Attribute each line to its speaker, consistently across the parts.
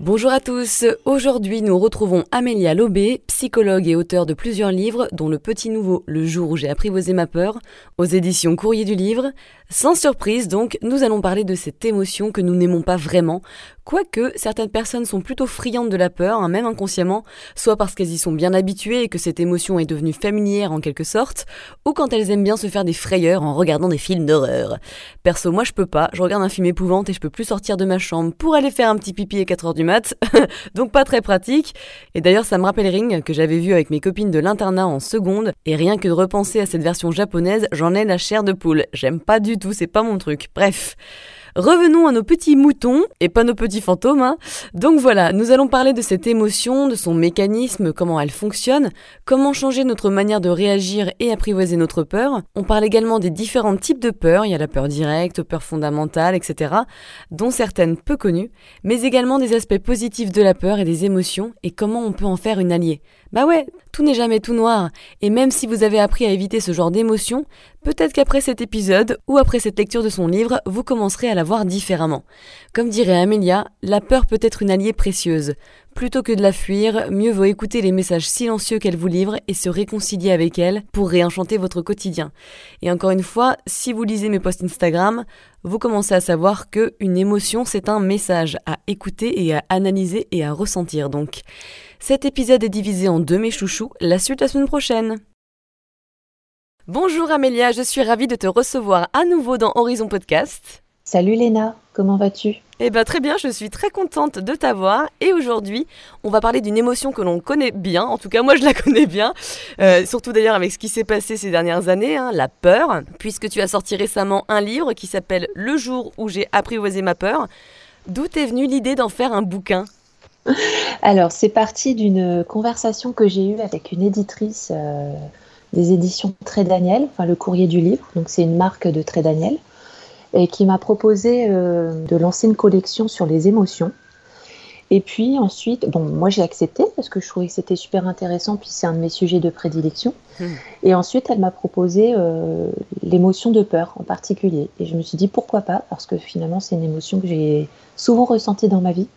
Speaker 1: Bonjour à tous, aujourd'hui nous retrouvons Amélia Lobé, psychologue et auteur de plusieurs livres, dont Le Petit Nouveau, Le jour où j'ai apprivoisé ma peur, aux éditions Courrier du Livre. Sans surprise donc, nous allons parler de cette émotion que nous n'aimons pas vraiment, quoique certaines personnes sont plutôt friandes de la peur, hein, même inconsciemment, soit parce qu'elles y sont bien habituées et que cette émotion est devenue familière en quelque sorte, ou quand elles aiment bien se faire des frayeurs en regardant des films d'horreur. Perso, moi je peux pas, je regarde un film épouvante et je peux plus sortir de ma chambre pour aller faire un petit pipi à 4h du mat, donc pas très pratique. Et d'ailleurs ça me rappelle Ring que j'avais vu avec mes copines de l'internat en seconde, et rien que de repenser à cette version japonaise, j'en ai la chair de poule. J'aime pas du c'est pas mon truc. Bref. Revenons à nos petits moutons et pas nos petits fantômes. Hein. Donc voilà, nous allons parler de cette émotion, de son mécanisme, comment elle fonctionne, comment changer notre manière de réagir et apprivoiser notre peur. On parle également des différents types de peur, il y a la peur directe, peur fondamentale, etc., dont certaines peu connues, mais également des aspects positifs de la peur et des émotions et comment on peut en faire une alliée. Bah ouais, tout n'est jamais tout noir, et même si vous avez appris à éviter ce genre d'émotions, peut-être qu'après cet épisode ou après cette lecture de son livre, vous commencerez à la voir différemment. Comme dirait Amélia, la peur peut être une alliée précieuse. Plutôt que de la fuir, mieux vaut écouter les messages silencieux qu'elle vous livre et se réconcilier avec elle pour réenchanter votre quotidien. Et encore une fois, si vous lisez mes posts Instagram, vous commencez à savoir que une émotion c'est un message à écouter et à analyser et à ressentir donc. Cet épisode est divisé en deux mes chouchous, la suite la semaine prochaine. Bonjour Amélia, je suis ravie de te recevoir à nouveau dans Horizon Podcast.
Speaker 2: Salut Léna, comment vas-tu?
Speaker 1: Eh bien très bien, je suis très contente de t'avoir et aujourd'hui on va parler d'une émotion que l'on connaît bien, en tout cas moi je la connais bien, euh, surtout d'ailleurs avec ce qui s'est passé ces dernières années, hein, la peur, puisque tu as sorti récemment un livre qui s'appelle Le jour où j'ai apprivoisé ma peur. D'où t'est venue l'idée d'en faire un bouquin?
Speaker 2: Alors, c'est parti d'une conversation que j'ai eue avec une éditrice euh, des éditions Très Daniel, enfin le courrier du livre, donc c'est une marque de Très Daniel, et qui m'a proposé euh, de lancer une collection sur les émotions. Et puis ensuite, bon, moi j'ai accepté parce que je trouvais que c'était super intéressant, puis c'est un de mes sujets de prédilection. Hmm. Et ensuite, elle m'a proposé euh, l'émotion de peur en particulier. Et je me suis dit pourquoi pas, parce que finalement c'est une émotion que j'ai souvent ressentie dans ma vie.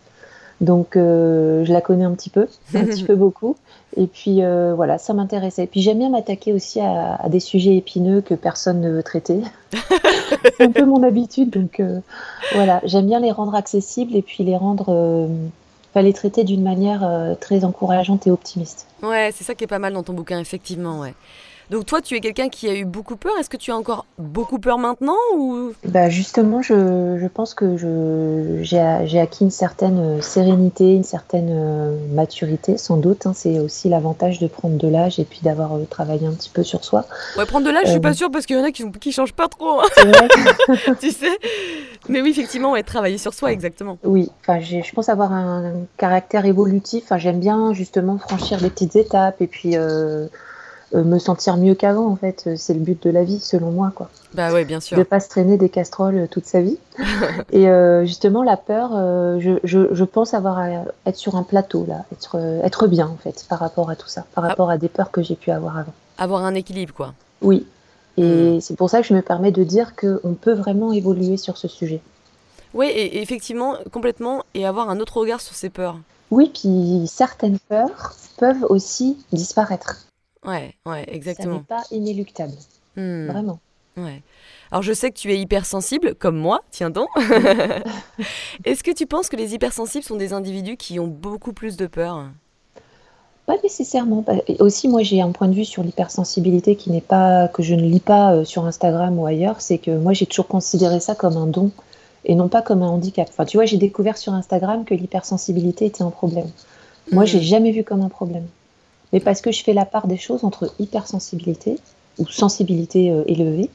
Speaker 2: Donc euh, je la connais un petit peu, un petit peu beaucoup. Et puis euh, voilà, ça m'intéressait. Puis j'aime bien m'attaquer aussi à, des sujets épineux que personne ne veut traiter. c'est un peu mon habitude. Donc euh, voilà, j'aime bien les rendre accessibles et puis les rendre, enfin les traiter d'une manière très encourageante et optimiste.
Speaker 1: Ouais, c'est ça qui est pas mal dans ton bouquin, effectivement. Ouais. Donc toi, tu es quelqu'un qui a eu beaucoup peur. Est-ce que tu as encore beaucoup peur maintenant ou?
Speaker 2: Bah Justement, je, je pense que j'ai acquis une certaine sérénité, une certaine euh, maturité, sans doute. Hein. C'est aussi l'avantage de prendre de l'âge et puis d'avoir euh, travaillé un petit peu sur soi.
Speaker 1: Ouais, prendre de l'âge, je suis pas euh, sûre parce qu'il y en a qui ne changent pas trop. Hein. tu sais? Mais oui, effectivement, ouais, travailler sur soi, exactement.
Speaker 2: Oui, enfin, je pense avoir un, caractère évolutif. Enfin, J'aime bien justement franchir des petites étapes et puis... Euh, me sentir mieux qu'avant en fait. C'est le but de la vie selon moi quoi.
Speaker 1: Bah ouais, bien sûr.
Speaker 2: De pas se traîner des casseroles euh, toute sa vie. et euh, justement la peur, je, je, je, pense avoir à être sur un plateau là, être être bien en fait par rapport à tout ça, par ah. rapport à des peurs que j'ai pu avoir avant.
Speaker 1: Avoir un équilibre quoi.
Speaker 2: Oui. Et hmm. c'est pour ça que je me permets de dire qu'on peut vraiment évoluer sur ce sujet.
Speaker 1: Oui, et effectivement, complètement, et avoir un autre regard sur ces peurs.
Speaker 2: Oui, puis certaines peurs peuvent aussi disparaître.
Speaker 1: Ouais, ouais, exactement.
Speaker 2: Ça n'est pas inéluctable. Hmm. Vraiment.
Speaker 1: Ouais. Alors je sais que tu es hypersensible, comme moi, tiens donc. Est-ce que tu penses que les hypersensibles sont des individus qui ont beaucoup plus de peur?
Speaker 2: Pas nécessairement. Aussi, moi j'ai un point de vue sur l'hypersensibilité qui n'est pas que je ne lis pas euh, sur Instagram ou ailleurs. C'est que moi j'ai toujours considéré ça comme un don et non pas comme un handicap. Enfin, tu vois, j'ai découvert sur Instagram que l'hypersensibilité était un problème. Moi, je hmm. j'ai jamais vu comme un problème mais parce que je fais la part des choses entre hypersensibilité ou sensibilité euh, élevée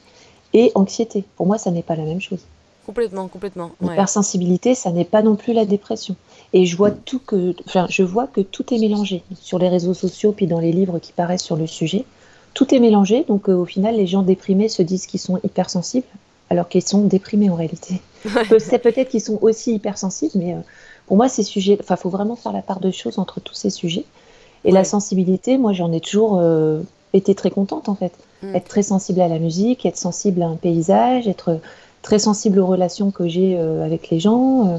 Speaker 2: et anxiété. Pour moi, ça n'est pas la même chose.
Speaker 1: Complètement, complètement.
Speaker 2: L'hypersensibilité, ça n'est pas non plus la dépression. Et je vois tout que, enfin, je vois que tout est mélangé sur les réseaux sociaux puis dans les livres qui paraissent sur le sujet. tout est mélangé. Donc au final, les gens déprimés se disent qu'ils sont hypersensibles, alors qu'ils sont déprimés en réalité. C'est peut-être qu'ils sont aussi hypersensibles, mais pour moi, ces sujets, enfin, faut vraiment faire la part de choses entre tous ces sujets. Et la sensibilité, moi, j'en ai toujours été très contente en fait. Mm. Être très sensible à la musique, être sensible à un paysage, être très sensible aux relations que j'ai euh, avec les gens. Euh.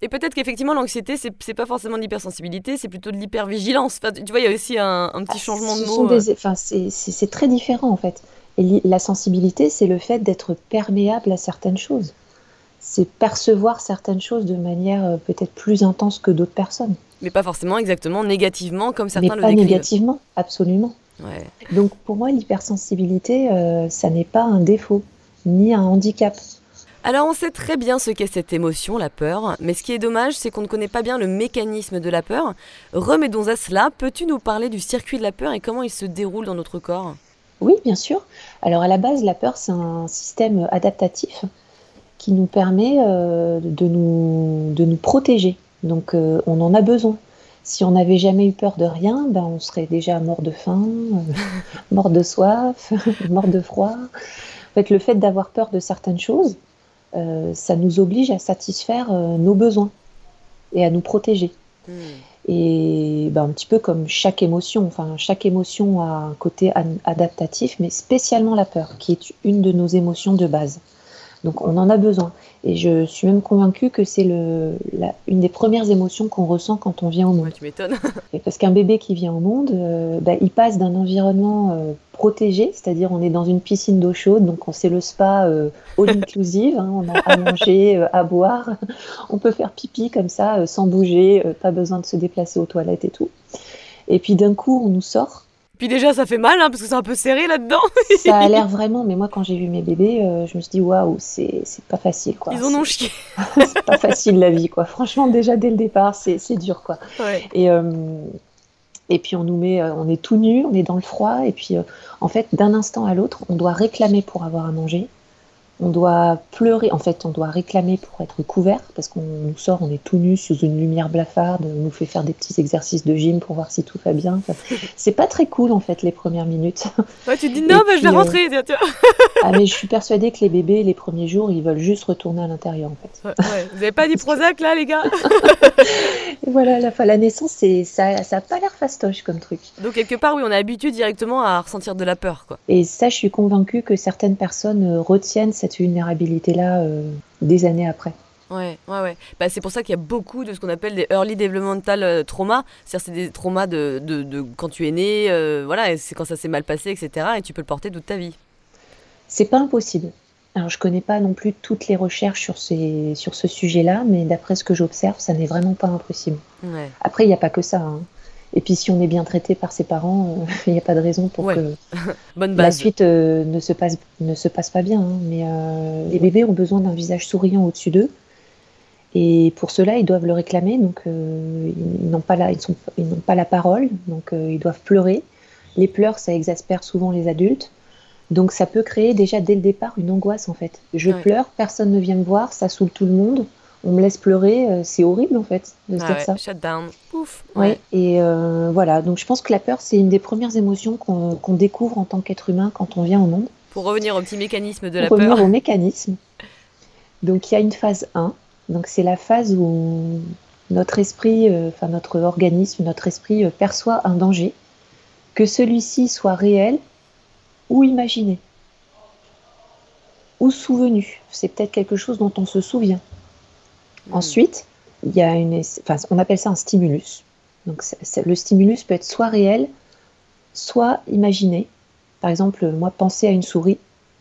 Speaker 1: Et peut-être qu'effectivement, l'anxiété, c'est pas forcément de l'hypersensibilité, c'est plutôt de l'hypervigilance. Enfin, tu vois, il y a aussi un, petit ah, changement de mot.
Speaker 2: Euh. Enfin, c'est très différent en fait. Et la sensibilité, c'est le fait d'être perméable à certaines choses. C'est percevoir certaines choses de manière peut-être plus intense que d'autres personnes.
Speaker 1: Mais pas forcément exactement négativement comme certains
Speaker 2: Mais
Speaker 1: le
Speaker 2: pas négativement, absolument. Donc pour moi, l'hypersensibilité, euh, ça n'est pas un défaut, ni un handicap.
Speaker 1: Alors on sait très bien ce qu'est cette émotion, la peur, mais ce qui est dommage, c'est qu'on ne connaît pas bien le mécanisme de la peur. Remettons à cela, peux-tu nous parler du circuit de la peur et comment il se déroule dans notre corps?
Speaker 2: Oui, bien sûr. Alors à la base, la peur, c'est un système adaptatif qui nous permet euh, de, nous, de nous protéger. Donc euh, on en a besoin. Si on n'avait jamais eu peur de rien, ben on serait déjà mort de faim, euh, mort de soif, mort de froid. En fait, le fait d'avoir peur de certaines choses, euh, ça nous oblige à satisfaire euh, nos besoins et à nous protéger. Hmm. Et ben, un petit peu comme chaque émotion, enfin chaque émotion a un côté adaptatif, mais spécialement la peur, qui est une de nos émotions de base. Donc on en a besoin. Et je suis même convaincue que c'est le, une des premières émotions qu'on ressent quand on vient au monde.
Speaker 1: tu m'étonnes.
Speaker 2: parce qu'un bébé qui vient au monde, euh, bah, il passe d'un environnement euh, protégé, c'est-à-dire on est dans une piscine d'eau chaude, donc on sait le spa euh, all inclusive, hein, on a à manger, à boire, on peut faire pipi comme ça, sans bouger, pas besoin de se déplacer aux toilettes et tout. Et puis d'un coup, on nous sort
Speaker 1: puis déjà, ça fait mal, hein, parce que c'est un peu serré là-dedans.
Speaker 2: ça a l'air vraiment, mais moi, quand j'ai vu mes bébés, euh, je me suis dit, waouh, c'est pas facile, quoi.
Speaker 1: Ils en ont chié.
Speaker 2: c'est pas facile, la vie, quoi. Franchement, déjà, dès le départ, c'est dur, quoi. Et, euh, et puis, on nous met, euh, on est tout nu, on est dans le froid, et puis, en fait, d'un instant à l'autre, on doit réclamer pour avoir à manger on doit pleurer, en fait, on doit réclamer pour être couvert, parce qu'on nous sort, on est tout nu sous une lumière blafarde, on nous fait faire des petits exercices de gym pour voir si tout va bien. c'est pas très cool, en fait, les premières minutes.
Speaker 1: Ouais, tu dis non, mais je vais euh, rentrer.
Speaker 2: ah, mais je suis persuadée que les bébés, les premiers jours, ils veulent juste retourner à l'intérieur, en fait.
Speaker 1: Ouais, Vous avez pas dit Prozac, là, les gars
Speaker 2: Voilà, la, la naissance, ça, ça a pas l'air fastoche comme truc.
Speaker 1: Donc, quelque part, oui, on est habitué directement à ressentir de la peur, quoi.
Speaker 2: Et ça, je suis convaincue que certaines personnes euh, retiennent cette vulnérabilité-là euh, des années après.
Speaker 1: Ouais, ouais, ouais. Bah, c'est pour ça qu'il y a beaucoup de ce qu'on appelle des early developmental euh, traumas. C'est-à-dire c'est des traumas de, de, de, quand tu es né, euh, voilà, c'est quand ça s'est mal passé, etc. Et tu peux le porter toute ta vie.
Speaker 2: C'est pas impossible. Alors je connais pas non plus toutes les recherches sur, ces, sur ce sujet-là, mais d'après ce que j'observe, ça n'est vraiment pas impossible. Ouais. Après, il n'y a pas que ça. Hein. Et puis si on est bien traité par ses parents, euh, il n'y a pas de raison pour que la suite euh, ne, se passe, ne se passe pas bien. Hein. Mais euh, les bébés ont besoin d'un visage souriant au-dessus d'eux. Et pour cela, ils doivent le réclamer. Donc ils n'ont pas, la, ils sont, ils n'ont pas la parole, donc ils doivent pleurer. Les pleurs, ça exaspère souvent les adultes. Donc ça peut créer déjà dès le départ une angoisse en fait. Je pleure, personne ne vient me voir, ça saoule tout le monde on me laisse pleurer, euh, c'est horrible en fait de se dire ça.
Speaker 1: Shut down, pouf.
Speaker 2: Ouais. Et euh, voilà, donc je pense que la peur, c'est une des premières émotions qu'on découvre en tant qu'être humain quand on vient au monde.
Speaker 1: Pour revenir au petit mécanisme de
Speaker 2: la
Speaker 1: Pour
Speaker 2: revenir au mécanisme. Donc il y a une phase 1, donc c'est la phase où notre esprit, euh, enfin notre organisme, notre esprit perçoit un danger, que celui-ci soit réel ou imaginé, ou souvenu. C'est peut-être quelque chose dont on se souvient. Hmm. Ensuite, il y a une, enfin, on appelle ça un stimulus. Donc, le stimulus peut être soit réel, soit imaginé. Par exemple, moi, penser à une souris,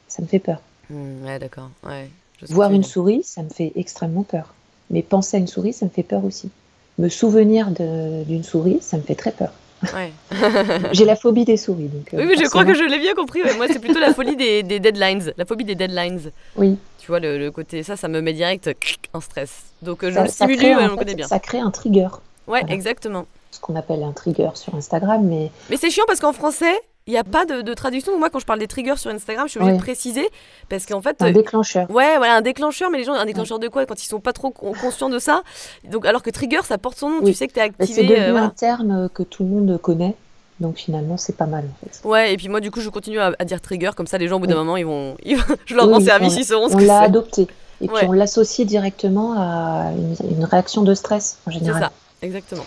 Speaker 2: ça me fait peur.
Speaker 1: Hmm, ouais, d'accord. Ouais,
Speaker 2: Voir une souris, ça me fait extrêmement peur. Mais penser à une souris, ça me fait peur aussi. Me souvenir d'une souris, ça me fait très peur. Ouais. J'ai la phobie des souris. Donc,
Speaker 1: euh, oui, je crois que je l'ai bien compris. Moi, c'est plutôt la folie des, des, deadlines. La phobie des deadlines.
Speaker 2: Oui.
Speaker 1: Tu vois, le, côté, ça, ça me met direct en stress. Donc, euh, je ça, me stimule, on connaît bien.
Speaker 2: Ça crée un trigger.
Speaker 1: Ouais, exactement.
Speaker 2: Ce qu'on appelle un trigger sur Instagram. Mais,
Speaker 1: mais c'est chiant parce qu'en français, il n'y a pas de, traduction. Moi, quand je parle des triggers sur Instagram, je suis obligée de préciser parce qu'en fait.
Speaker 2: Un euh, déclencheur.
Speaker 1: Ouais, voilà, un déclencheur, mais les gens, un déclencheur de quoi quand ils sont pas trop conscients de ça? Donc, alors que trigger, ça porte son nom. Tu sais que tu es activé.
Speaker 2: C'est devenu un terme que tout le monde connaît Donc finalement, c'est pas mal en fait.
Speaker 1: Ouais, et puis moi du coup, je continue à, dire trigger, comme ça les gens au bout d'un moment, ils vont, je leur rends service, ils sauront ce
Speaker 2: on
Speaker 1: que c'est.
Speaker 2: On l'a adopté. Et puis on l'associe directement à une, réaction de stress en général.
Speaker 1: C'est ça, exactement.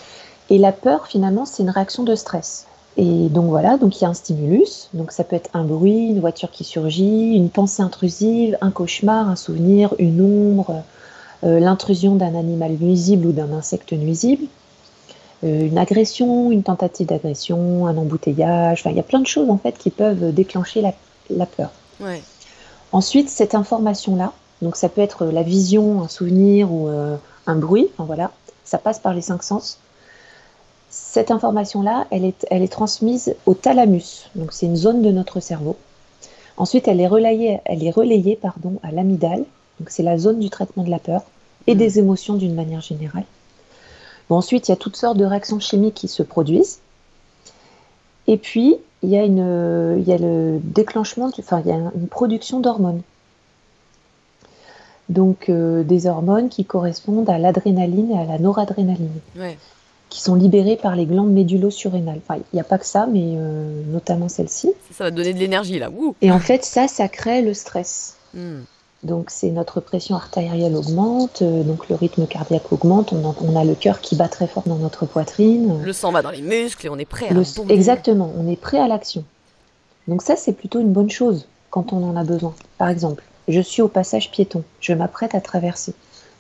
Speaker 2: Et la peur, finalement, c'est une réaction de stress. Et donc voilà, donc il y a un stimulus, donc ça peut être un bruit, une voiture qui surgit, une pensée intrusive, un cauchemar, un souvenir, une ombre, euh, l'intrusion d'un animal nuisible ou d'un insecte nuisible, une agression, une tentative d'agression, un embouteillage, enfin il y a plein de choses en fait qui peuvent déclencher la, peur. Ensuite, cette information-là, donc ça peut être la vision, un souvenir ou euh, un bruit, enfin voilà, ça passe par les cinq sens. Cette information-là, elle est, elle est transmise au thalamus, donc c'est une zone de notre cerveau. Ensuite, elle est relayée, elle est relayée pardon, à l'amygdale, donc c'est la zone du traitement de la peur et des émotions d'une manière générale. Ensuite, il y a toutes sortes de réactions chimiques qui se produisent. Et puis, il y a, une, il y a le déclenchement, enfin, il y a une production d'hormones. Donc, euh, des hormones qui correspondent à l'adrénaline et à la noradrénaline. Qui sont libérées par les glandes médulo-surrénales. Enfin, il n'y a pas que ça, mais euh, notamment celle-ci.
Speaker 1: Ça, va donner de l'énergie, là.
Speaker 2: Et en fait, ça, ça crée le stress.
Speaker 1: Hmm.
Speaker 2: Donc c'est notre pression artérielle augmente, euh, donc le rythme cardiaque augmente, on, a le cœur qui bat très fort dans notre poitrine.
Speaker 1: Le sang va dans les muscles et on est prêt
Speaker 2: à Exactement, on est prêt à l'action. Donc ça c'est plutôt une bonne chose quand on en a besoin. Par exemple, je suis au passage piéton, je m'apprête à traverser.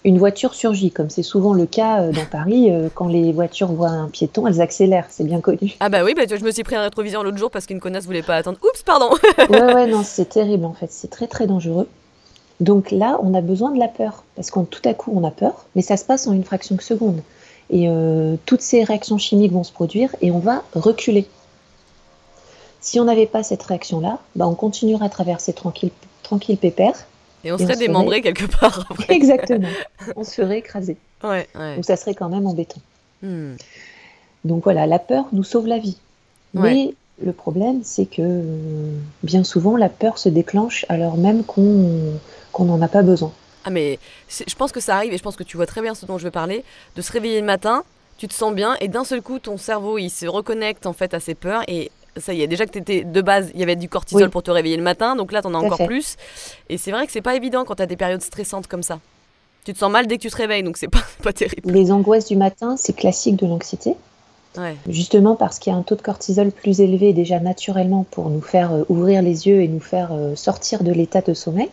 Speaker 2: Une voiture surgit, comme c'est souvent le cas euh, dans Paris, euh, quand les voitures voient un piéton, elles accélèrent, c'est bien connu.
Speaker 1: Ah bah oui, bah, je me suis pris un rétroviseur l'autre jour parce qu'une connasse voulait pas attendre. Oups, pardon
Speaker 2: Ouais, ouais, non, c'est terrible en fait, c'est très très dangereux. Donc là, on a besoin de la peur, parce qu'on tout à coup, on a peur, mais ça se passe en une fraction de seconde. Et euh, toutes ces réactions chimiques vont se produire et on va reculer. Si on n'avait pas cette réaction-là, bah on continuerait à traverser tranquille, tranquille pépère.
Speaker 1: Et on serait démembré quelque part.
Speaker 2: Exactement. On se ferait écraser.
Speaker 1: Ouais,
Speaker 2: Donc ça serait quand même embêtant. Hmm. Donc voilà, la peur nous sauve la vie. Mais le problème, c'est que euh, bien souvent, la peur se déclenche alors même qu'on n'en a pas besoin.
Speaker 1: Ah mais je pense que ça arrive et je pense que tu vois très bien ce dont je veux parler, de se réveiller le matin, tu te sens bien et d'un seul coup ton cerveau il se reconnecte en fait à ses peurs et ça y est déjà que tu étais de base, il y avait du cortisol pour te réveiller le matin, donc là tu en as encore plus et c'est vrai que c'est pas évident quand tu as des périodes stressantes comme ça. Tu te sens mal dès que tu te réveilles donc c'est pas pas terrible.
Speaker 2: Les angoisses du matin, c'est classique de l'anxiété. Justement parce qu'il y a un taux de cortisol plus élevé déjà naturellement pour nous faire euh, ouvrir les yeux et nous faire euh, sortir de l'état de sommeil.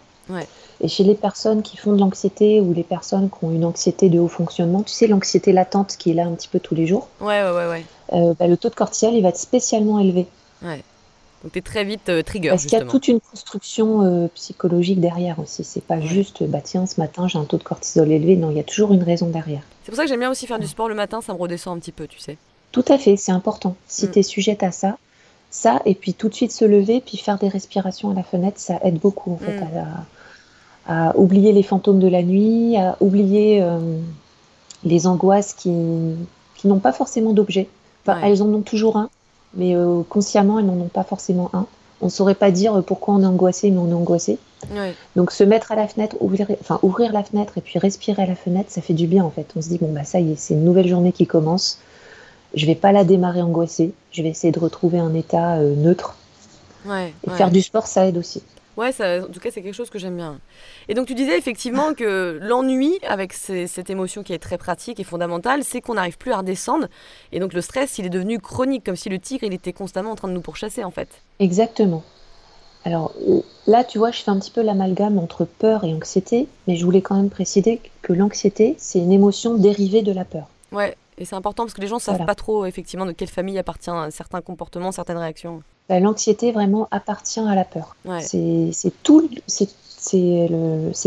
Speaker 2: Et chez les personnes qui font de l'anxiété ou les personnes qui ont une anxiété de haut fonctionnement, tu sais, l'anxiété latente qui est là un petit peu tous les jours,
Speaker 1: ouais, ouais, ouais,
Speaker 2: euh, bah, le taux de cortisol il va être spécialement élevé.
Speaker 1: Ouais. Donc tu es très vite euh, trigger.
Speaker 2: Parce qu'il y a toute une construction euh, psychologique derrière aussi. C'est pas juste, bah tiens, ce matin j'ai un taux de cortisol élevé. Non, il y a toujours une raison derrière.
Speaker 1: C'est pour ça que j'aime bien aussi faire du sport le matin, ça me redescend un petit peu, tu sais.
Speaker 2: Tout à fait, c'est important. Si mm. tu es sujette à ça, ça, et puis tout de suite se lever, puis faire des respirations à la fenêtre, ça aide beaucoup en fait mm. à, à oublier les fantômes de la nuit, à oublier euh, les angoisses qui, qui n'ont pas forcément d'objet. Enfin, elles en ont toujours un, mais euh, consciemment, elles n'en ont pas forcément un. On ne saurait pas dire pourquoi on est angoissé, mais on est angoissé. Donc se mettre à la fenêtre, ouvrir, enfin, ouvrir la fenêtre et puis respirer à la fenêtre, ça fait du bien en fait. On se dit, bon, bah ça y est, c'est une nouvelle journée qui commence. Je vais pas la démarrer angoissée. Je vais essayer de retrouver un état euh, neutre.
Speaker 1: et
Speaker 2: faire du sport, ça aide aussi.
Speaker 1: Ouais, ça, en tout cas, c'est quelque chose que j'aime bien. Et donc, tu disais effectivement que l'ennui, avec cette émotion qui est très pratique et fondamentale, c'est qu'on n'arrive plus à redescendre. Et donc, le stress, il est devenu chronique, comme si le tigre, il était constamment en train de nous pourchasser, en fait.
Speaker 2: Exactement. Alors là, tu vois, je fais un petit peu l'amalgame entre peur et anxiété, mais je voulais quand même préciser que l'anxiété, c'est une émotion dérivée de la peur.
Speaker 1: Ouais, et c'est important parce que les gens ne savent pas trop, effectivement, de quelle famille appartient certains comportements, certaines réactions.
Speaker 2: Bah, l'anxiété vraiment appartient à la peur. C'est tout, c'est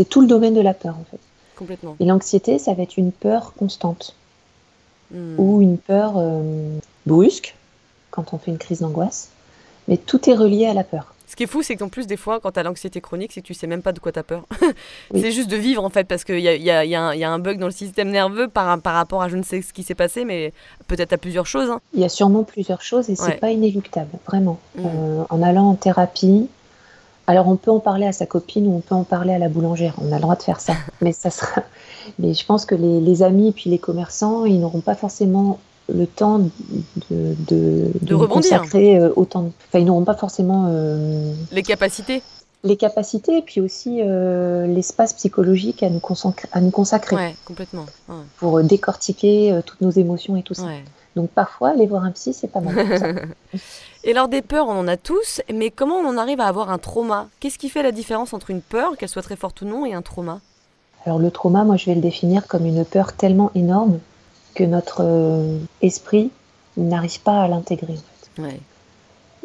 Speaker 2: tout le domaine de la peur en fait.
Speaker 1: Complètement.
Speaker 2: Et l'anxiété, ça va être une peur constante hmm. ou une peur euh, brusque quand on fait une crise d'angoisse. Mais tout est relié à la peur.
Speaker 1: Ce qui est fou, c'est qu'en plus, des fois, quand tu as l'anxiété chronique, c'est que tu sais même pas de quoi tu as peur. c'est juste de vivre, en fait, parce qu'il y a, y, a, y a, un bug dans le système nerveux par, par rapport à je ne sais ce qui s'est passé, mais peut-être à plusieurs choses. Hein.
Speaker 2: Il y a sûrement plusieurs choses et c'est pas inéluctable, vraiment. Mmh. Euh, en allant en thérapie, alors on peut en parler à sa copine ou on peut en parler à la boulangère, on a le droit de faire ça. mais ça sera. Mais je pense que les, les amis et puis les commerçants, ils n'auront pas forcément le temps de, de,
Speaker 1: de, rebondir.
Speaker 2: consacrer autant. De... Enfin, ils n'auront pas forcément
Speaker 1: les capacités.
Speaker 2: Les capacités et puis aussi l'espace psychologique à nous, consacrer. À nous consacrer
Speaker 1: ouais, complètement. Ouais.
Speaker 2: Pour décortiquer toutes nos émotions et tout ça.
Speaker 1: Ouais.
Speaker 2: Donc parfois, aller voir un psy, c'est pas mal.
Speaker 1: et alors des peurs, on en a tous, mais comment on en arrive à avoir un trauma? Qu'est-ce qui fait la différence entre une peur, qu'elle soit très forte ou non, et un trauma?
Speaker 2: Alors le trauma, moi je vais le définir comme une peur tellement énorme que notre euh, esprit n'arrive pas à l'intégrer. En fait.
Speaker 1: ouais.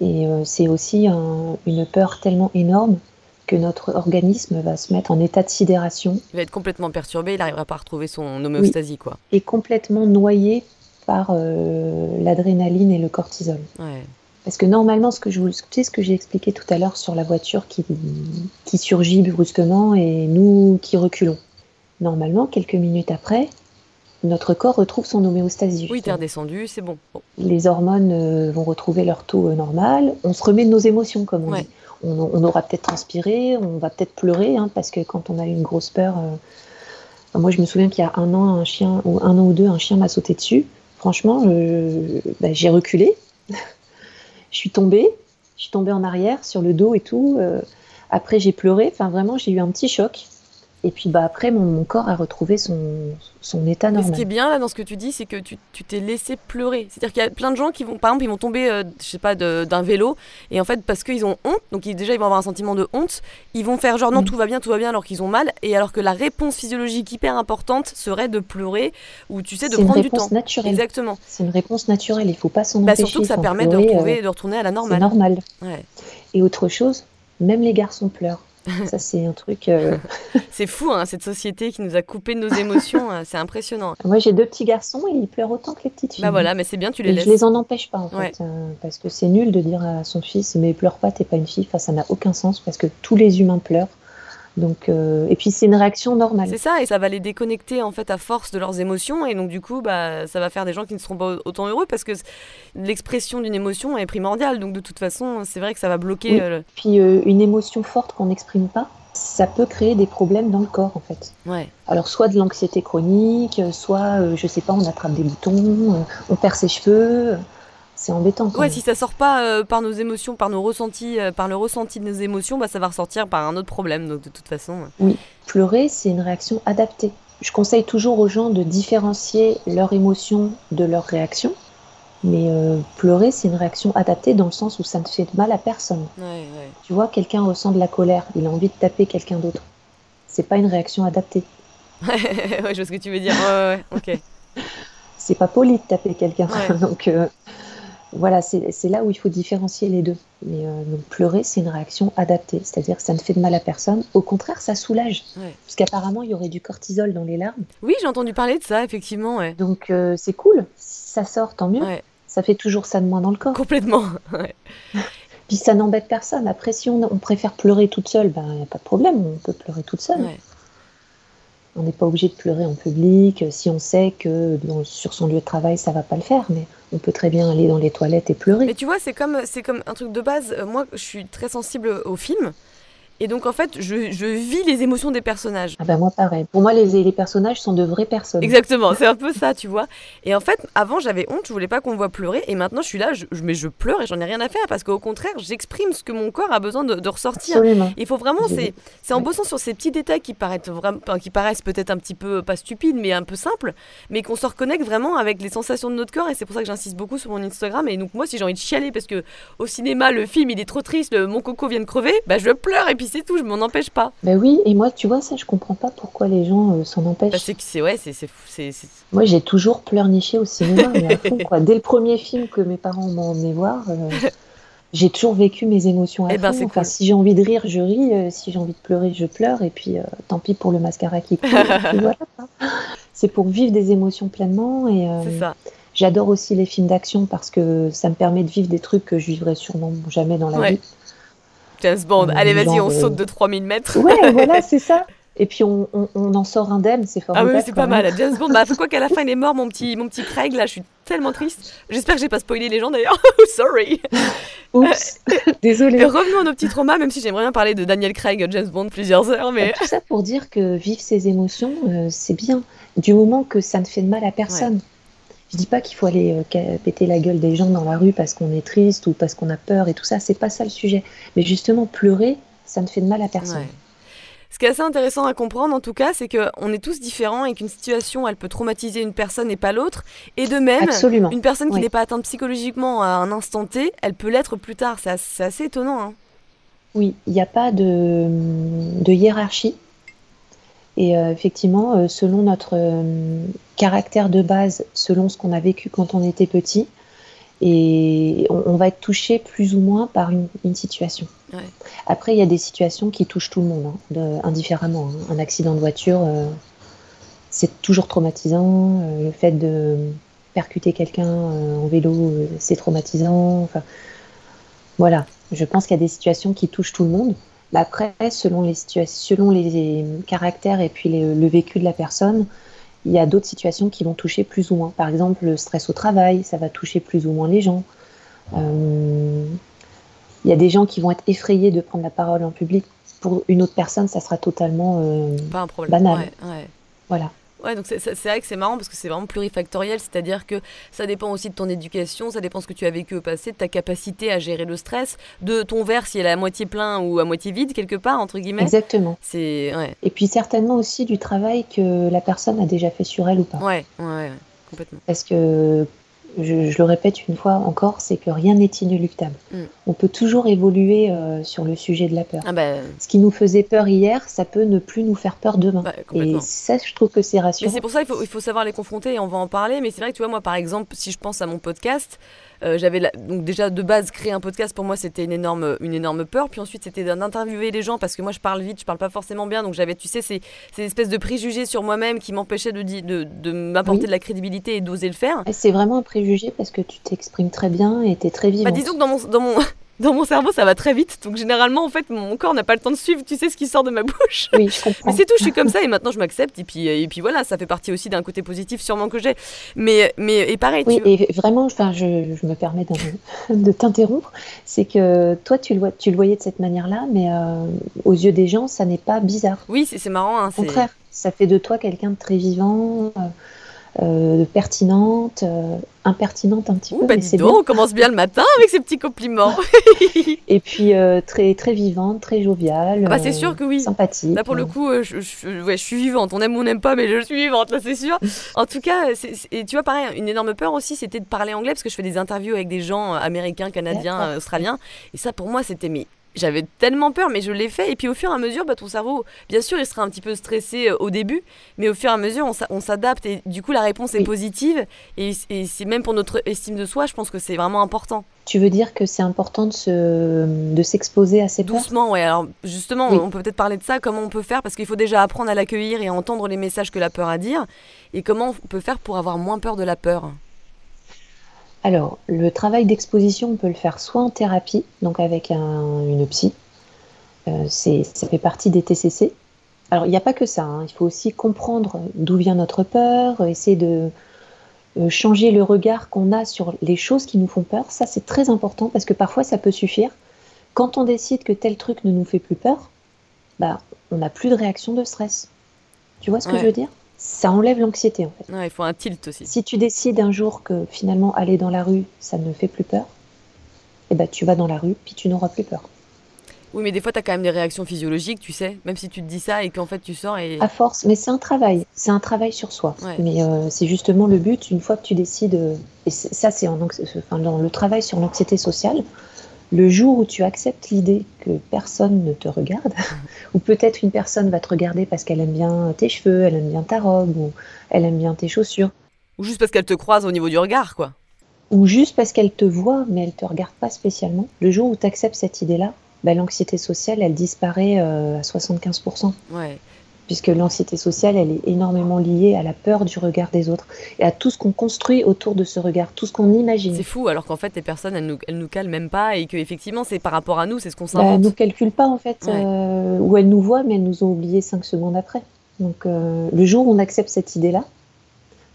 Speaker 2: Et euh, c'est aussi un, une peur tellement énorme que notre organisme va se mettre en état de sidération.
Speaker 1: Il va être complètement perturbé, il n'arrivera pas à retrouver son homéostasie.
Speaker 2: Oui.
Speaker 1: Quoi.
Speaker 2: Et complètement noyé par euh, l'adrénaline et le cortisol.
Speaker 1: Ouais.
Speaker 2: Parce que normalement, ce que je vous, c'est ce que j'ai expliqué tout à l'heure sur la voiture qui, qui surgit brusquement et nous qui reculons. Normalement, quelques minutes après, notre corps retrouve son homéostasie.
Speaker 1: Oui, t'es redescendu, c'est bon. bon.
Speaker 2: Les hormones euh, vont retrouver leur taux euh, normal. On se remet de nos émotions, comme on
Speaker 1: Ouais.
Speaker 2: dit. On, on aura peut-être transpiré, on va peut-être pleurer, hein, parce que quand on a eu une grosse peur. euh, moi, je me souviens qu'il y a un an, un chien, ou un an ou deux, un chien m'a sauté dessus. Franchement, bah, j'ai reculé. je suis tombée. Je suis tombée en arrière, sur le dos et tout. après, j'ai pleuré. Enfin, vraiment, j'ai eu un petit choc. Et puis, bah, après, mon, mon corps a retrouvé son, son état
Speaker 1: Mais ce
Speaker 2: normal.
Speaker 1: qui est bien là dans ce que tu dis, c'est que tu t'es laissé pleurer. C'est-à-dire qu'il y a plein de gens qui vont, par exemple, ils vont tomber, euh, je sais pas, d'un vélo, et en fait, parce qu'ils ont honte, donc ils- déjà ils vont avoir un sentiment de honte, ils vont faire genre non,
Speaker 2: Mm.
Speaker 1: tout va bien, tout va bien, alors qu'ils ont mal, et alors que la réponse physiologique hyper importante serait de pleurer, ou tu sais, de
Speaker 2: C'est une
Speaker 1: prendre du temps.
Speaker 2: réponse naturelle.
Speaker 1: Exactement.
Speaker 2: C'est une réponse naturelle. Il faut pas s'en
Speaker 1: Bah,
Speaker 2: empêcher.
Speaker 1: surtout que ça permet de,
Speaker 2: pleurer, euh,
Speaker 1: retrouver, de retourner à la
Speaker 2: C'est
Speaker 1: normale.
Speaker 2: normal.
Speaker 1: Ouais.
Speaker 2: Et autre chose, même les garçons pleurent. Ça, c'est un truc. euh,
Speaker 1: C'est fou, hein, cette société qui nous a coupé de nos émotions, euh, c'est impressionnant.
Speaker 2: Moi, j'ai deux petits garçons et ils pleurent autant que les petites filles.
Speaker 1: Bah voilà, mais c'est bien, tu les
Speaker 2: Et
Speaker 1: laisses.
Speaker 2: je les en empêche pas, en
Speaker 1: Ouais.
Speaker 2: fait. euh, parce que c'est nul de dire à son fils, mais pleure pas, t'es pas une fille. Enfin, ça n'a aucun sens parce que tous les humains pleurent. Donc, euh, Et puis, c'est une réaction normale.
Speaker 1: C'est ça, et ça va les déconnecter en fait à force de leurs émotions, et donc du coup, bah, ça va faire des gens qui ne seront pas autant heureux parce que l'expression d'une émotion est primordiale. Donc de toute façon, c'est vrai que ça va bloquer.
Speaker 2: Oui.
Speaker 1: euh,
Speaker 2: Puis, euh, une émotion forte qu'on n'exprime pas, ça peut créer des problèmes dans le corps, en fait.
Speaker 1: Ouais.
Speaker 2: Alors, soit de l'anxiété chronique, soit, je sais pas, on attrape des boutons, on perd ses cheveux. C'est embêtant. quand
Speaker 1: Ouais,
Speaker 2: même.
Speaker 1: si ça sort pas euh, par nos émotions, par nos ressentis, euh, par le ressenti de nos émotions, bah ça va ressortir par un autre problème. Donc de toute façon. euh.
Speaker 2: Pleurer, c'est une réaction adaptée. Je conseille toujours aux gens de différencier leur émotion de leur réaction. Mais euh, pleurer, c'est une réaction adaptée dans le sens où ça ne fait de mal à personne.
Speaker 1: Ouais, ouais.
Speaker 2: Tu vois, quelqu'un ressent de la colère, il a envie de taper quelqu'un d'autre. C'est pas une réaction adaptée.
Speaker 1: ouais, je vois ce que tu veux dire. Ouais, ouais, ouais, ok.
Speaker 2: C'est pas poli de taper quelqu'un. Donc voilà, c'est là où il faut différencier les deux. Mais euh, donc pleurer, c'est une réaction adaptée, c'est-à-dire que ça ne fait de mal à personne. Au contraire, ça soulage.
Speaker 1: Ouais.
Speaker 2: Parce qu'apparemment, il y aurait du cortisol dans les larmes.
Speaker 1: Oui, j'ai entendu parler de ça, effectivement. Ouais.
Speaker 2: Donc euh, c'est cool. Si ça sort, tant mieux.
Speaker 1: Ouais.
Speaker 2: Ça fait toujours ça de moins dans le corps.
Speaker 1: Complètement.
Speaker 2: Puis ça n'embête personne. Après, si on, on préfère pleurer toute seule, ben y a pas de problème, on peut pleurer toute seule. On n'est pas obligé de pleurer en public. euh, Si on sait que sur son lieu de travail, ça va pas le faire, mais on peut très bien aller dans les toilettes et pleurer.
Speaker 1: Mais tu vois, c'est comme, c'est comme un truc de base. Euh, Moi, je suis très sensible au film. Et donc, en fait, je, je vis les émotions des personnages.
Speaker 2: Ah ben moi pareil. Pour moi, les, les personnages sont de vraies personnes.
Speaker 1: Exactement, c'est un peu ça, tu vois. Et en fait, avant, j'avais honte, je voulais pas qu'on me voit pleurer. Et maintenant, je suis là, je, mais je pleure et j'en ai rien à faire. Parce qu'au contraire, j'exprime ce que mon corps a besoin de, de ressortir.
Speaker 2: Absolument.
Speaker 1: Il faut vraiment, c'est en
Speaker 2: Ouais.
Speaker 1: bossant sur ces petits détails qui paraissent, vraiment, qui paraissent peut-être un petit peu, pas stupides, mais un peu simples, mais qu'on se reconnecte vraiment avec les sensations de notre corps. Et c'est pour ça que j'insiste beaucoup sur mon Instagram. Et donc, moi, si j'ai envie de chialer parce que au cinéma, le film, il est trop triste, le- mon coco vient de crever, bah je pleure et puis c'est tout, je m'en empêche pas.
Speaker 2: Ben oui, et moi, tu vois, ça, je comprends pas pourquoi les gens euh, s'en empêchent.
Speaker 1: Bah, c'est que c'est, ouais, c'est, c'est, fou, c'est, c'est-
Speaker 2: Moi, j'ai toujours pleurniché au cinéma, mais à fond, quoi. Dès le premier film que mes parents m'ont emmené voir, euh, j'ai toujours vécu mes émotions à
Speaker 1: Eh ben,
Speaker 2: fond. Enfin,
Speaker 1: cool.
Speaker 2: si j'ai envie de rire, je ris. euh, si j'ai envie de pleurer, je pleure. Et puis, tant pis pour le mascara qui coule. voilà. C'est pour vivre des émotions pleinement. Et
Speaker 1: c'est ça.
Speaker 2: j'adore aussi les films d'action parce que ça me permet de vivre des trucs que je vivrais sûrement jamais dans la
Speaker 1: Ouais.
Speaker 2: vie.
Speaker 1: James Bond,
Speaker 2: Euh,
Speaker 1: allez, vas-y, on
Speaker 2: euh,
Speaker 1: saute de 3000 mètres.
Speaker 2: Ouais, voilà, c'est ça. Et puis, on, on- on en sort indemne, c'est
Speaker 1: Ah
Speaker 2: formidable.
Speaker 1: oui, c'est pas
Speaker 2: même.
Speaker 1: mal. James Bond, bah, quoi qu'à la fin il est mort, mon petit, mon petit Craig, là, je suis tellement triste. J'espère que j'ai pas spoilé les gens d'ailleurs. Sorry.
Speaker 2: Oups,
Speaker 1: Et
Speaker 2: désolé.
Speaker 1: revenons à nos petits traumas, même si j'aimerais bien parler de Daniel Craig, James Bond plusieurs heures, mais.
Speaker 2: Tout ça pour dire que vivre ses émotions, euh, c'est bien, du moment que ça ne fait de mal à personne. Je dis pas qu'il faut aller euh, péter la gueule des gens dans la rue parce qu'on est triste ou parce qu'on a peur et tout ça. C'est pas ça le sujet. Mais justement, pleurer, ça ne fait de mal à personne.
Speaker 1: Ce qui est assez intéressant à comprendre, en tout cas, c'est qu'on est tous différents et qu'une situation, elle peut traumatiser une personne et pas l'autre. Et de même, une personne qui n'est pas atteinte psychologiquement à un instant T, elle peut l'être plus tard. C'est assez, étonnant. Hein.
Speaker 2: Oui, il n'y a pas de, hiérarchie. Et euh, effectivement, euh, selon notre euh, caractère de base, selon ce qu'on a vécu quand on était petit, et on, va être touché plus ou moins par une, situation. Après, il y a des situations qui touchent tout le monde, hein, indifféremment. Hein. Un accident de voiture, c'est toujours traumatisant. le fait de percuter quelqu'un en vélo, c'est traumatisant. Enfin, voilà, je pense qu'il y a des situations qui touchent tout le monde. Après, selon les, situations, selon les caractères et puis le vécu de la personne, il y a d'autres situations qui vont toucher plus ou moins. Par exemple, le stress au travail, ça va toucher plus ou moins les gens. Euh, il y a des gens qui vont être effrayés de prendre la parole en public. Pour une autre personne, ça sera totalement euh, banal. Voilà.
Speaker 1: Ouais, donc c'est vrai que c'est marrant parce que c'est vraiment plurifactoriel, c'est-à-dire que ça dépend aussi de ton éducation, ça dépend de ce que tu as vécu au passé, de ta capacité à gérer le stress, de ton verre si elle est à moitié plein ou à moitié vide quelque part entre guillemets.
Speaker 2: Exactement.
Speaker 1: C'est ouais.
Speaker 2: Et puis certainement aussi du travail que la personne a déjà fait sur elle ou pas.
Speaker 1: Ouais, ouais, ouais complètement.
Speaker 2: Parce que je, le répète une fois encore, c'est que rien n'est inéluctable. Mm. On peut toujours évoluer euh, sur le sujet de la peur.
Speaker 1: Ah bah,
Speaker 2: Ce qui nous faisait peur hier, ça peut ne plus nous faire peur demain. Bah, et ça, je trouve que c'est rassurant.
Speaker 1: C'est pour ça qu'il faut, il faut savoir les confronter et on va en parler. Mais c'est vrai que tu vois, moi, par exemple, si je pense à mon podcast, euh, j'avais donc déjà de base créer un podcast pour moi c'était une énorme une énorme peur. Puis ensuite c'était d'interviewer les gens parce que moi je parle vite, je parle pas forcément bien. Donc j'avais tu sais ces, ces espèces de préjugés sur moi-même qui m'empêchaient de, de, de m'apporter de la crédibilité et d'oser le faire.
Speaker 2: C'est vraiment un préjugé parce que tu t'exprimes très bien et tu es très vivant.
Speaker 1: Bah, disons que dans mon, dans mon dans mon cerveau, ça va très vite. Donc généralement, en fait, mon corps n'a pas le temps de suivre, tu sais, ce qui sort de ma bouche.
Speaker 2: Oui, je comprends.
Speaker 1: Mais c'est tout, je suis comme ça et maintenant je m'accepte. Et puis, et puis voilà, ça fait partie aussi d'un côté positif sûrement que j'ai. Mais, mais et pareil.
Speaker 2: Oui, et vraiment, enfin, je, je me permets de t'interrompre. C'est que toi, tu le, vois, tu le voyais de cette manière-là, mais euh, aux yeux des gens, ça n'est pas bizarre.
Speaker 1: Oui, c'est marrant. Hein,
Speaker 2: Au contraire, ça fait de toi quelqu'un de très vivant. Euh, euh, pertinente, euh, impertinente un petit peu.
Speaker 1: Bah on commence bien le matin avec ces petits compliments.
Speaker 2: et puis euh, très très vivante, très joviale.
Speaker 1: Ah bah c'est sûr que oui.
Speaker 2: Sympathique.
Speaker 1: Là pour le coup, je, je, suis vivante. On aime ou on n'aime pas, mais je suis vivante, là c'est sûr. en tout cas, et tu vois pareil, une énorme peur aussi, c'était de parler anglais parce que je fais des interviews avec des gens américains, canadiens, australiens, et ça pour moi c'était mais j'avais tellement peur, mais je l'ai fait. Et puis au fur et à mesure, bah, ton cerveau, bien sûr, il sera un petit peu stressé euh, au début, mais au fur et à mesure, on s'adapte. Et du coup, la réponse est positive. Et, c'est même pour notre estime de soi, je pense que c'est vraiment important.
Speaker 2: Tu veux dire que c'est important de s'exposer à ces
Speaker 1: peurs? Doucement, ouais. Alors justement, on peut peut-être parler de ça, comment on peut faire, parce qu'il faut déjà apprendre à l'accueillir et à entendre les messages que la peur a à dire. Et comment on peut faire pour avoir moins peur de la peur?
Speaker 2: Alors, le travail d'exposition, on peut le faire soit en thérapie, donc avec une psy, euh, ça fait partie des TCC. Alors, il n'y a pas que ça, hein. il faut aussi comprendre d'où vient notre peur, essayer de euh, changer le regard qu'on a sur les choses qui nous font peur. Ça, c'est très important parce que parfois, ça peut suffire. Quand on décide que tel truc ne nous fait plus peur, bah, on n'a plus de réaction de stress. Tu vois ce que je veux dire? Ça enlève l'anxiété en fait.
Speaker 1: il faut un tilt aussi.
Speaker 2: Si tu décides un jour que finalement aller dans la rue, ça ne fait plus peur, eh ben, tu vas dans la rue, puis tu n'auras plus peur.
Speaker 1: Oui, mais des fois, tu as quand même des réactions physiologiques, tu sais, même si tu te dis ça et qu'en fait tu sors et...
Speaker 2: À force, mais c'est un travail, c'est un travail sur soi. Mais euh, c'est justement le but, une fois que tu décides, euh, et ça c'est enfin, dans le travail sur l'anxiété sociale, le jour où tu acceptes l'idée que personne ne te regarde, ou peut-être une personne va te regarder parce qu'elle aime bien tes cheveux, elle aime bien ta robe, ou elle aime bien tes chaussures.
Speaker 1: Ou juste parce qu'elle te croise au niveau du regard, quoi.
Speaker 2: Ou juste parce qu'elle te voit, mais elle te regarde pas spécialement. Le jour où tu acceptes cette idée-là, bah, l'anxiété sociale, elle disparaît euh, à 75%.
Speaker 1: Ouais
Speaker 2: puisque l'anxiété sociale, elle est énormément liée à la peur du regard des autres et à tout ce qu'on construit autour de ce regard, tout ce qu'on imagine.
Speaker 1: C'est fou, alors qu'en fait, les personnes, elles nous, elles nous calent même pas et qu'effectivement, c'est par rapport à nous, c'est ce qu'on bah, s'invente.
Speaker 2: elles nous calculent pas, en fait, euh, ou elles nous voient, mais elles nous ont oublié cinq secondes après. Donc, euh, le jour où on accepte cette idée-là,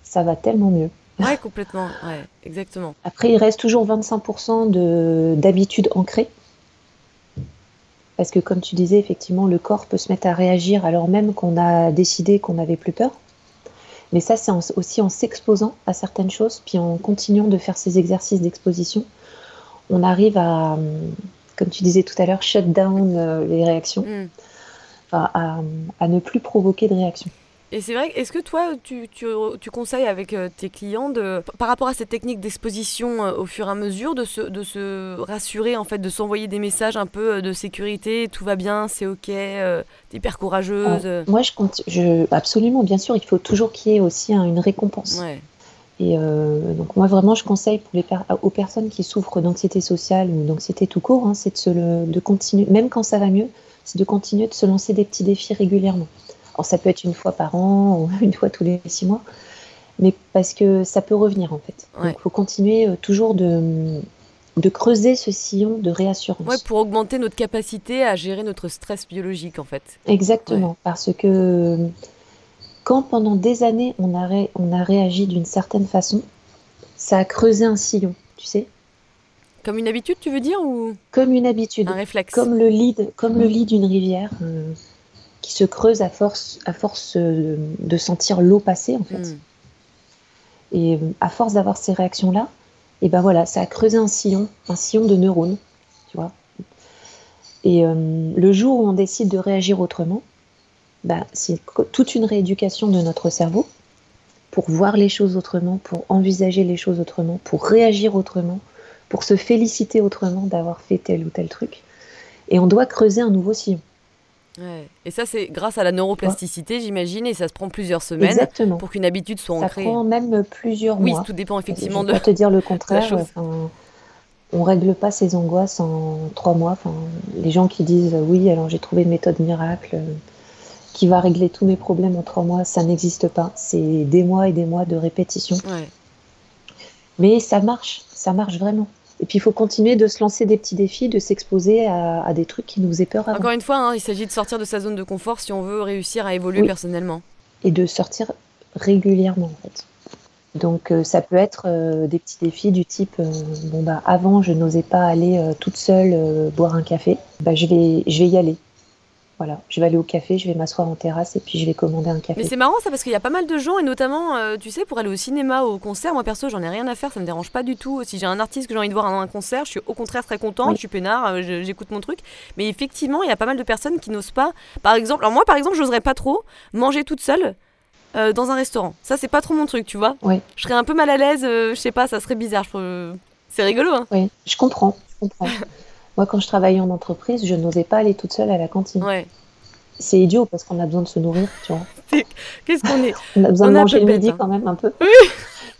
Speaker 2: ça va tellement mieux.
Speaker 1: Ouais, complètement, ouais, exactement.
Speaker 2: Après, il reste toujours 25% d'habitudes ancrées parce que comme tu disais, effectivement, le corps peut se mettre à réagir alors même qu'on a décidé qu'on n'avait plus peur. Mais ça, c'est aussi en s'exposant à certaines choses, puis en continuant de faire ces exercices d'exposition, on arrive à, comme tu disais tout à l'heure, shut down euh, les réactions, mm. à, ne plus provoquer de réactions.
Speaker 1: Et c'est vrai, est-ce que toi, tu, conseilles avec euh, tes clients, de, par rapport à cette technique d'exposition euh, au fur et à mesure, de se, de se rassurer, en fait, de s'envoyer des messages un peu de sécurité, tout va bien, c'est ok, t'es hyper courageuse
Speaker 2: Moi, je, compte, je, absolument, bien sûr, il faut toujours qu'il y ait aussi une récompense. Et euh, donc moi vraiment je conseille pour les aux personnes qui souffrent d'anxiété sociale ou d'anxiété tout court, hein, c'est de, se de continuer, même quand ça va mieux, c'est de continuer de se lancer des petits défis régulièrement. Alors ça peut être une fois par an ou une fois tous les six mois, mais parce que ça peut revenir en fait. Il faut continuer euh, toujours de, de creuser ce sillon de réassurance.
Speaker 1: Ouais, pour augmenter notre capacité à gérer notre stress biologique en fait.
Speaker 2: Exactement, parce que quand pendant des années on a, on a réagi d'une certaine façon, ça a creusé un sillon, tu sais.
Speaker 1: Comme une habitude, tu veux dire ou
Speaker 2: Comme une habitude.
Speaker 1: Un réflexe.
Speaker 2: Comme le lit, comme le lit d'une rivière euh, qui se creuse à force, à force euh, de sentir l'eau passer en fait. Hmm. Et euh, à force d'avoir ces réactions-là, et ben voilà, ça a creusé un sillon, un sillon de neurones, tu vois. Et le jour où on décide de réagir autrement, bah, c'est toute une rééducation de notre cerveau pour voir les choses autrement, pour envisager les choses autrement, pour réagir autrement, pour se féliciter autrement d'avoir fait tel ou tel truc. Et on doit creuser un nouveau sillon.
Speaker 1: Et ça, c'est grâce à la neuroplasticité, j'imagine, et ça se prend plusieurs semaines pour qu'une habitude soit ancrée.
Speaker 2: Ça prend même plusieurs mois.
Speaker 1: Oui, tout dépend effectivement
Speaker 2: Je
Speaker 1: de.
Speaker 2: Te dire le contraire. on règle pas ses angoisses en trois mois. Enfin, les gens qui disent oui, alors j'ai trouvé une méthode miracle qui va régler tous mes problèmes en trois mois, ça n'existe pas. C'est des mois et des mois de répétition. Mais ça marche, ça marche vraiment. Et puis il faut continuer de se lancer des petits défis, de s'exposer à, des trucs qui nous faisaient peur
Speaker 1: Encore une fois, hein, il s'agit de sortir de sa zone de confort si on veut réussir à évoluer personnellement.
Speaker 2: Et de sortir régulièrement en fait. Donc euh, ça peut être euh, des petits défis du type euh, bon bah avant je n'osais pas aller toute seule boire un café, bah, je vais je vais y aller. Voilà, je vais aller au café, je vais m'asseoir en terrasse et puis je vais commander un café.
Speaker 1: Mais c'est marrant ça parce qu'il y a pas mal de gens et notamment, euh, tu sais, pour aller au cinéma, au concert, moi perso, j'en ai rien à faire, ça me dérange pas du tout. Si j'ai un artiste que j'ai envie de voir dans un concert, je suis au contraire très contente, je suis peinard, euh, j'écoute mon truc. Mais effectivement, il y a pas mal de personnes qui n'osent pas. Par exemple, alors moi par exemple, j'oserais pas trop manger toute seule. Euh, dans un restaurant. Ça, c'est pas trop mon truc, tu vois.
Speaker 2: Oui.
Speaker 1: Je serais un peu mal à l'aise, je sais pas, ça serait bizarre. C'est rigolo, hein.
Speaker 2: Oui, je comprends. Je comprends. Moi, quand je travaillais en entreprise, je n'osais pas aller toute seule à la cantine.
Speaker 1: Ouais
Speaker 2: c'est idiot parce qu'on a besoin de se nourrir, tu vois.
Speaker 1: Qu'est-ce qu'on est
Speaker 2: On a besoin de manger le midi hein. quand même un peu. Oui.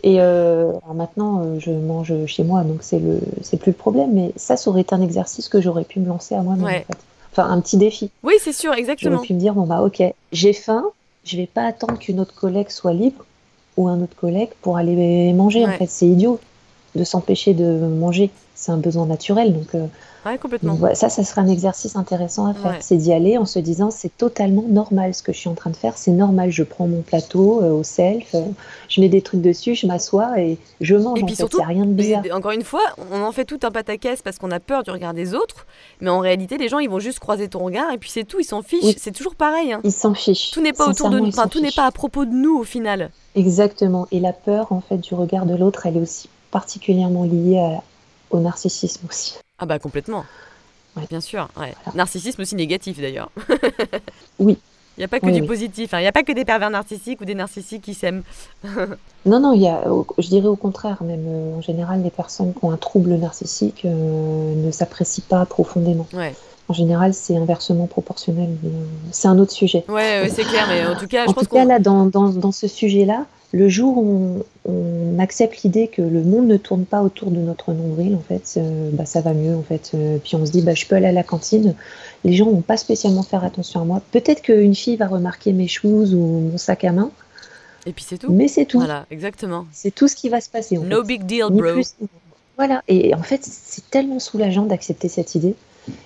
Speaker 2: Et euh, maintenant, euh, je mange chez moi, donc c'est le, c'est plus le problème. Mais ça, ça aurait été un exercice que j'aurais pu me lancer à moi-même. En fait. Enfin, un petit défi.
Speaker 1: Oui, c'est sûr, exactement.
Speaker 2: J'aurais pu me dire bon bah ok, j'ai faim, je vais pas attendre qu'une autre collègue soit libre ou un autre collègue pour aller manger. En fait, c'est idiot de s'empêcher de manger. C'est un besoin naturel, donc. Euh,
Speaker 1: complètement.
Speaker 2: ça, ça serait un exercice intéressant à faire. C'est d'y aller en se disant c'est totalement normal ce que je suis en train de faire. C'est normal. Je prends mon plateau euh, au self, euh, je mets des trucs dessus, je m'assois et je mange.
Speaker 1: Et puis surtout, il a rien de bizarre. encore une fois, on en fait tout un pataquès parce qu'on a peur du regard des autres. Mais en réalité, les gens, ils vont juste croiser ton regard et puis c'est tout. Ils s'en fichent. C'est toujours pareil. Hein.
Speaker 2: Ils s'en fichent.
Speaker 1: Tout n'est pas autour de nous. Enfin, tout n'est pas à propos de nous au final.
Speaker 2: Exactement. Et la peur, en fait, du regard de l'autre, elle est aussi particulièrement liée au narcissisme aussi.
Speaker 1: Ah bah complètement. Bien sûr. Narcissisme aussi négatif d'ailleurs.
Speaker 2: oui.
Speaker 1: Il n'y a pas que du positif. Hein. Il n'y a pas que des pervers narcissiques ou des narcissiques qui s'aiment.
Speaker 2: non, non, y a, je dirais au contraire. Même euh, en général, les personnes qui ont un trouble narcissique euh, ne s'apprécient pas profondément. En général, c'est inversement proportionnel. Euh, c'est un autre sujet.
Speaker 1: Oui, ouais, c'est clair. Mais en tout cas,
Speaker 2: je pense tout cas, là, dans, dans, dans ce sujet-là, le jour où on, accepte l'idée que le monde ne tourne pas autour de notre nombril, en fait, euh, bah, ça va mieux, en fait. Euh, puis on se dit, bah, je peux aller à la cantine. Les gens vont pas spécialement faire attention à moi. Peut-être qu'une fille va remarquer mes shoes ou mon sac à main.
Speaker 1: Et puis c'est tout.
Speaker 2: Mais c'est tout.
Speaker 1: Voilà, exactement.
Speaker 2: C'est tout ce qui va se passer.
Speaker 1: no big deal, bro.
Speaker 2: voilà. Et en fait, c'est tellement soulageant d'accepter cette idée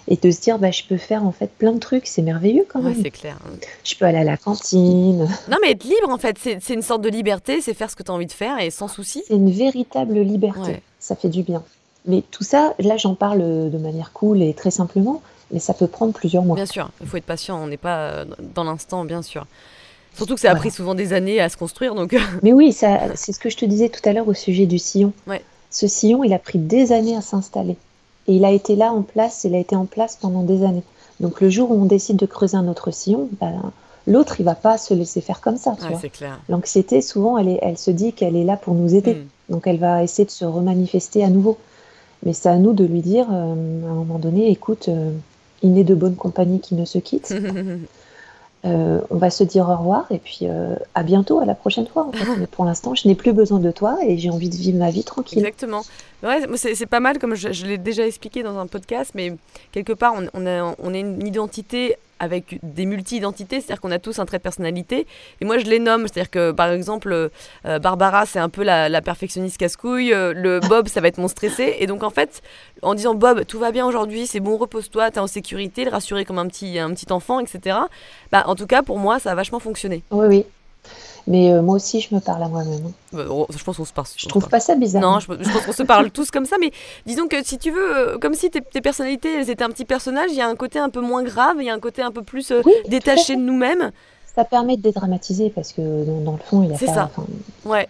Speaker 2: et de se dire bah, je peux faire en fait plein de trucs, c'est merveilleux quand même.
Speaker 1: c'est clair.
Speaker 2: Je peux aller à la cantine.
Speaker 1: Non mais être libre en fait, c'est une sorte de liberté, c'est faire ce que tu as envie de faire et sans souci.
Speaker 2: C'est une véritable liberté, ça fait du bien. Mais tout ça, là j'en parle de manière cool et très simplement, mais ça peut prendre plusieurs mois.
Speaker 1: Bien sûr, il faut être patient, on n'est pas dans l'instant bien sûr. Surtout que ça a pris souvent des années à se construire. Donc...
Speaker 2: Mais oui, c'est ce que je te disais tout à l'heure au sujet du sillon.
Speaker 1: Ouais.
Speaker 2: Ce sillon, il a pris des années à s'installer. Et il a été là en place, il a été en place pendant des années. Donc le jour où on décide de creuser un autre sillon, ben, l'autre, il va pas se laisser faire comme ça. L'anxiété, souvent, elle, est, elle se dit qu'elle est là pour nous aider. Hmm. Donc elle va essayer de se remanifester à nouveau. Mais c'est à nous de lui dire, euh, à un moment donné, écoute, euh, il n'est de bonne compagnie qui ne se quitte. Euh, on va se dire au revoir et puis euh, à bientôt, à la prochaine fois. Mais pour l'instant, je n'ai plus besoin de toi et j'ai envie de vivre ma vie tranquille.
Speaker 1: Exactement. Ouais, c'est pas mal, comme je, l'ai déjà expliqué dans un podcast, mais quelque part, on, on, a, on a une identité avec des multi-identités, c'est-à-dire qu'on a tous un trait de personnalité. Et moi, je les nomme, c'est-à-dire que par exemple, euh, Barbara, c'est un peu la, perfectionniste casse-couille, euh, le Bob, ça va être mon stressé. Et donc, en fait, en disant Bob, tout va bien aujourd'hui, c'est bon, repose-toi, t'es en sécurité, le rassurer comme un petit, un petit enfant, etc. Bah, en tout cas, pour moi, ça a vachement fonctionné.
Speaker 2: Oui, oui. Mais euh, moi aussi, je me parle à moi-même.
Speaker 1: Oh, je pense qu'on se parle.
Speaker 2: Je trouve pas ça bizarre.
Speaker 1: Non, je, pense qu'on se parle tous comme ça. Mais disons que si tu veux, euh, comme si tes, personnalités, elles étaient un petit personnage, il y a un côté un peu moins grave, il y a un côté un peu plus euh, détaché de nous-mêmes.
Speaker 2: Ça permet de dédramatiser parce que dans, le fond, il y a
Speaker 1: C'est ça. Ouais.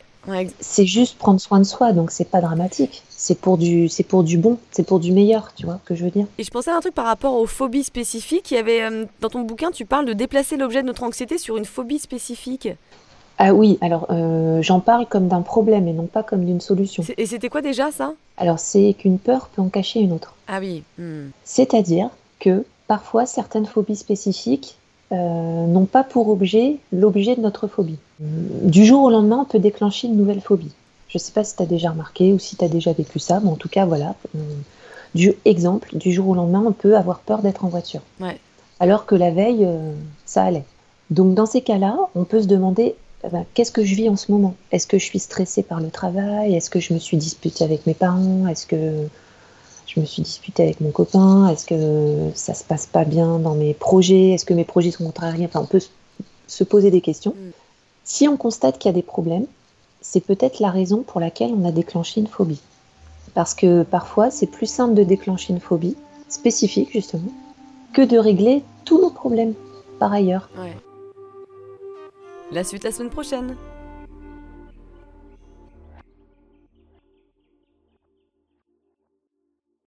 Speaker 2: C'est juste prendre soin de soi, donc c'est pas dramatique. C'est pour du, c'est pour du bon, c'est pour du meilleur, tu vois que je veux dire.
Speaker 1: Et je pensais à un truc par rapport aux phobies spécifiques. Il y avait dans ton bouquin, tu parles de déplacer l'objet de notre anxiété sur une phobie spécifique.
Speaker 2: Ah oui, alors euh, j'en parle comme d'un problème et non pas comme d'une solution.
Speaker 1: Et c'était quoi déjà ça?
Speaker 2: Alors c'est qu'une peur peut en cacher une autre.
Speaker 1: Ah oui. Hmm.
Speaker 2: C'est-à-dire que parfois certaines phobies spécifiques euh, n'ont pas pour objet l'objet de notre phobie. Du jour au lendemain, on peut déclencher une nouvelle phobie. Je ne sais pas si tu as déjà remarqué ou si tu as déjà vécu ça, mais en tout cas, voilà. Euh, du exemple, du jour au lendemain, on peut avoir peur d'être en voiture.
Speaker 1: Ouais.
Speaker 2: Alors que la veille, ça allait. Donc dans ces cas-là, on peut se demander ben, qu'est-ce que je vis en ce moment? Est-ce que je suis stressée par le travail? Est-ce que je me suis disputée avec mes parents? Est-ce que je me suis disputée avec mon copain? Est-ce que ça se passe pas bien dans mes projets? Est-ce que mes projets sont contrariés? Enfin, on peut se poser des questions. Mm. Si on constate qu'il y a des problèmes, c'est peut-être la raison pour laquelle on a déclenché une phobie. Parce que parfois, c'est plus simple de déclencher une phobie spécifique, justement, que de régler tous nos problèmes par ailleurs.
Speaker 1: La suite la semaine prochaine